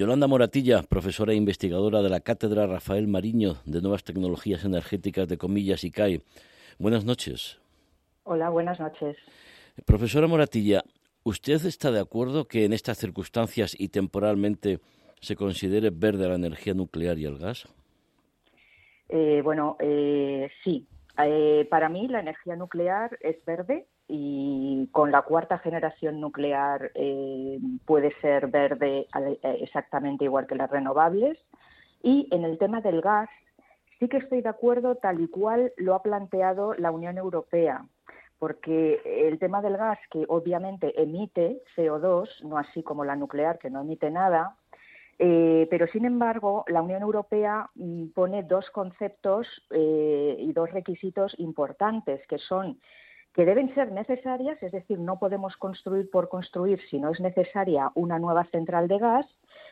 Yolanda Moratilla, profesora e investigadora de la Cátedra Rafael Mariño de Nuevas Tecnologías Energéticas de Comillas y CAE. Buenas noches. Hola, buenas noches. Profesora Moratilla, ¿usted está de acuerdo que en estas circunstancias y temporalmente se considere verde la energía nuclear y el gas? Eh, bueno, eh, sí. Eh, para mí la energía nuclear es verde y con la cuarta generación nuclear eh, puede ser verde eh, exactamente igual que las renovables. Y en el tema del gas, sí que estoy de acuerdo tal y cual lo ha planteado la Unión Europea, porque el tema del gas, que obviamente emite CO2, no así como la nuclear, que no emite nada, eh, pero sin embargo, la Unión Europea mm, pone dos conceptos y dos requisitos importantes, que son que deben ser necesarias, es decir, no podemos construir por construir si no es necesaria una nueva central de gas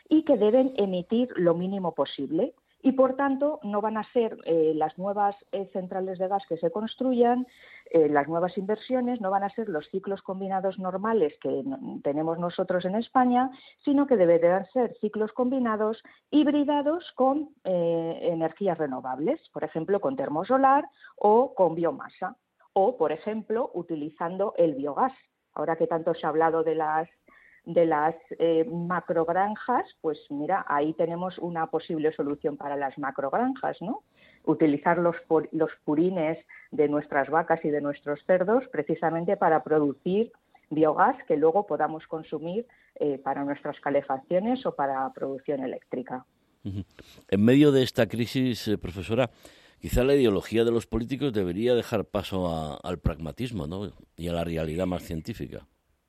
y que deben emitir lo mínimo posible. Y por tanto, no van a ser eh, las nuevas eh, centrales de gas que se construyan, eh, las nuevas inversiones, no van a ser los ciclos combinados normales que tenemos nosotros en España, sino que deberán ser ciclos combinados hibridados con energías renovables, por ejemplo, con termosolar o con biomasa o, por ejemplo, utilizando el biogás. Ahora que tanto se ha hablado de las de las eh, macrogranjas, pues mira, ahí tenemos una posible solución para las macrogranjas, ¿no? Utilizar los, los purines de nuestras vacas y de nuestros cerdos precisamente para producir biogás que luego podamos consumir eh, para nuestras calefacciones o para producción eléctrica. En medio de esta crisis, eh, profesora, quizá la ideología de los políticos debería dejar paso al pragmatismo ¿no? y a la realidad más científica.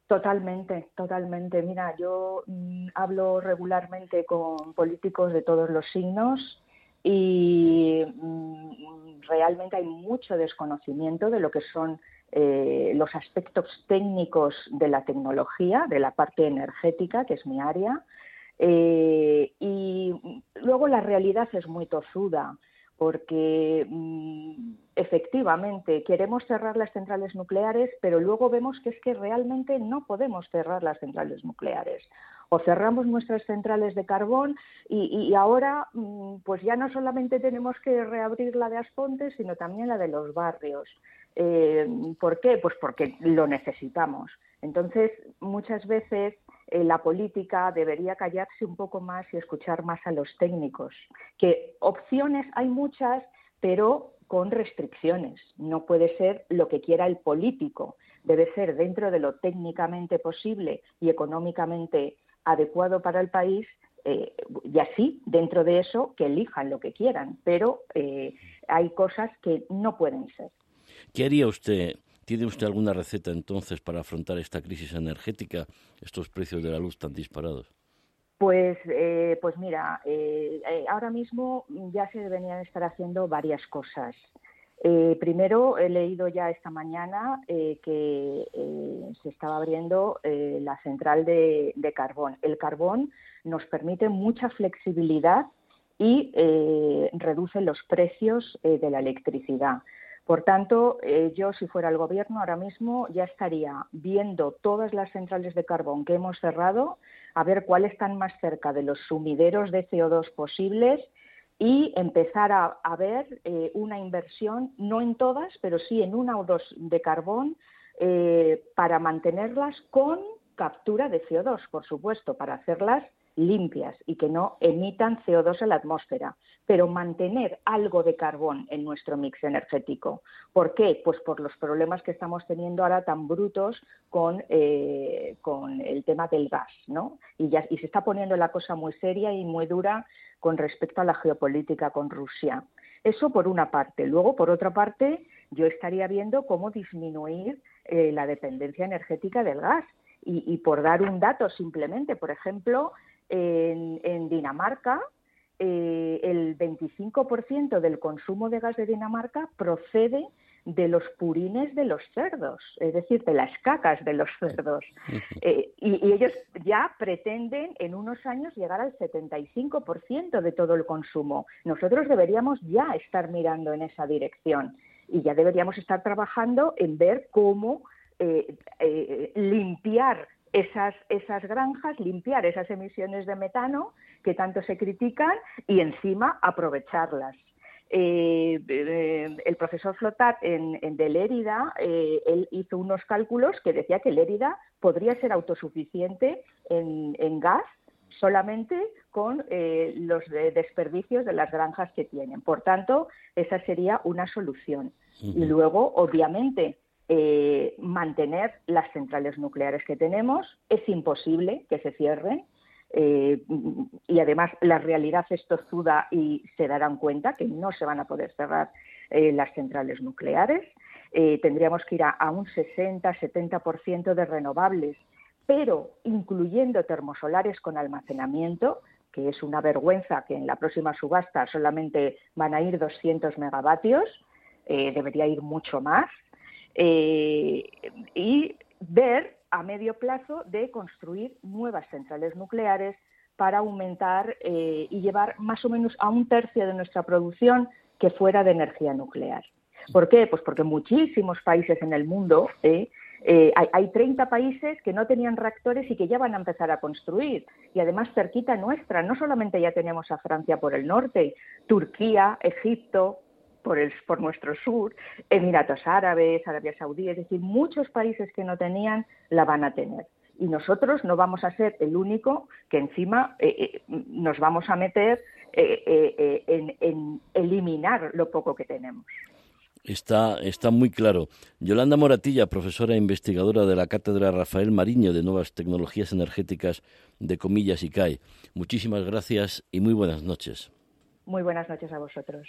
Totalmente, totalmente. Mira, yo mm, hablo regularmente con políticos de todos los signos y mm, realmente hay mucho desconocimiento de lo que son eh, los aspectos técnicos de la tecnología, de la parte energética, que es mi área. Eh, y luego la realidad es muy tozuda porque mm, efectivamente queremos cerrar las centrales nucleares, pero luego vemos que es que realmente no podemos cerrar las centrales nucleares. O cerramos nuestras centrales de carbón y, ahora mm, pues ya no solamente tenemos que reabrir la de Aspontes, sino también la de los barrios. Eh, ¿Por qué? Pues porque lo necesitamos. Entonces, muchas veces eh, la política debería callarse un poco más y escuchar más a los técnicos, que opciones hay muchas, pero con restricciones. No puede ser lo que quiera el político, debe ser dentro de lo técnicamente posible y económicamente adecuado para el país eh, y así, dentro de eso, que elijan lo que quieran, pero eh, hay cosas que no pueden ser. ¿Qué haría usted ¿Tiene usted alguna receta entonces para afrontar esta crisis energética, estos precios de la luz tan disparados? Pues, eh, pues mira, eh, eh, ahora mismo ya se deberían estar haciendo varias cosas. primero, he leído ya esta mañana que se estaba abriendo la central de, carbón. El carbón nos permite mucha flexibilidad y reduce los precios de la electricidad. Por tanto, eh, yo si fuera el Gobierno ahora mismo ya estaría viendo todas las centrales de carbón que hemos cerrado, a ver cuáles están más cerca de los sumideros de CO2 posibles y empezar a, ver eh, una inversión, no en todas, pero sí en una o dos de carbón eh, para mantenerlas con captura de CO2, por supuesto, para hacerlas limpias y que no emitan CO2 a la atmósfera, pero mantener algo de carbón en nuestro mix energético. ¿Por qué? Pues por los problemas que estamos teniendo ahora tan brutos con, eh, con el tema del gas, ¿no? Y, ya, y se está poniendo la cosa muy seria y muy dura con respecto a la geopolítica con Rusia. Eso por una parte. Luego, por otra parte, yo estaría viendo cómo disminuir eh, la dependencia energética del gas. Y, y, por dar un dato simplemente, por ejemplo, en, Dinamarca, eh, el 25% del consumo de gas de Dinamarca procede de los purines de los cerdos, es decir, de las cacas de los cerdos. Eh, y, y, ellos ya pretenden en unos años llegar al 75% de todo el consumo. Nosotros deberíamos ya estar mirando en esa dirección y ya deberíamos estar trabajando en ver cómo eh, limpiar esas, esas granjas, limpiar esas emisiones de metano que tanto se critican y encima aprovecharlas. Eh, eh, el profesor Flotat en, de Lérida, eh, él hizo unos cálculos que decía que Lérida podría ser autosuficiente en, gas solamente con los desperdicios de las granjas que tienen. Por tanto, esa sería una solución. Y luego, obviamente, mantener las centrales nucleares que tenemos. Es imposible que se cierren eh, y además la realidad es tozuda y se darán cuenta que no se van a poder cerrar eh, las centrales nucleares. Eh, tendríamos que ir a, un 60-70% de renovables, pero incluyendo termosolares con almacenamiento, que es una vergüenza que en la próxima subasta solamente van a ir 200 megavatios, debería ir mucho más. Y ver a medio plazo de construir nuevas centrales nucleares para aumentar eh, y llevar más o menos a un tercio de nuestra producción que fuera de energía nuclear. ¿Por qué? Pues porque muchísimos países en el mundo, eh, eh, hay, hay, 30 países que no tenían reactores y que ya van a empezar a construir. Y además cerquita nuestra, no solamente ya tenemos a Francia por el norte, Turquía, Egipto, por, el, por nuestro sur, Emiratos Árabes, Arabia Saudí, es decir, muchos países que no tenían la van a tener. Y nosotros no vamos a ser el único que encima eh, eh, nos vamos a meter eh, en, eliminar lo poco que tenemos. Está, está muy claro. Yolanda Moratilla, profesora e investigadora de la Cátedra Rafael Mariño de Nuevas Tecnologías Energéticas de Comillas y CAE. Muchísimas gracias y muy buenas noches. Muy buenas noches a vosotros.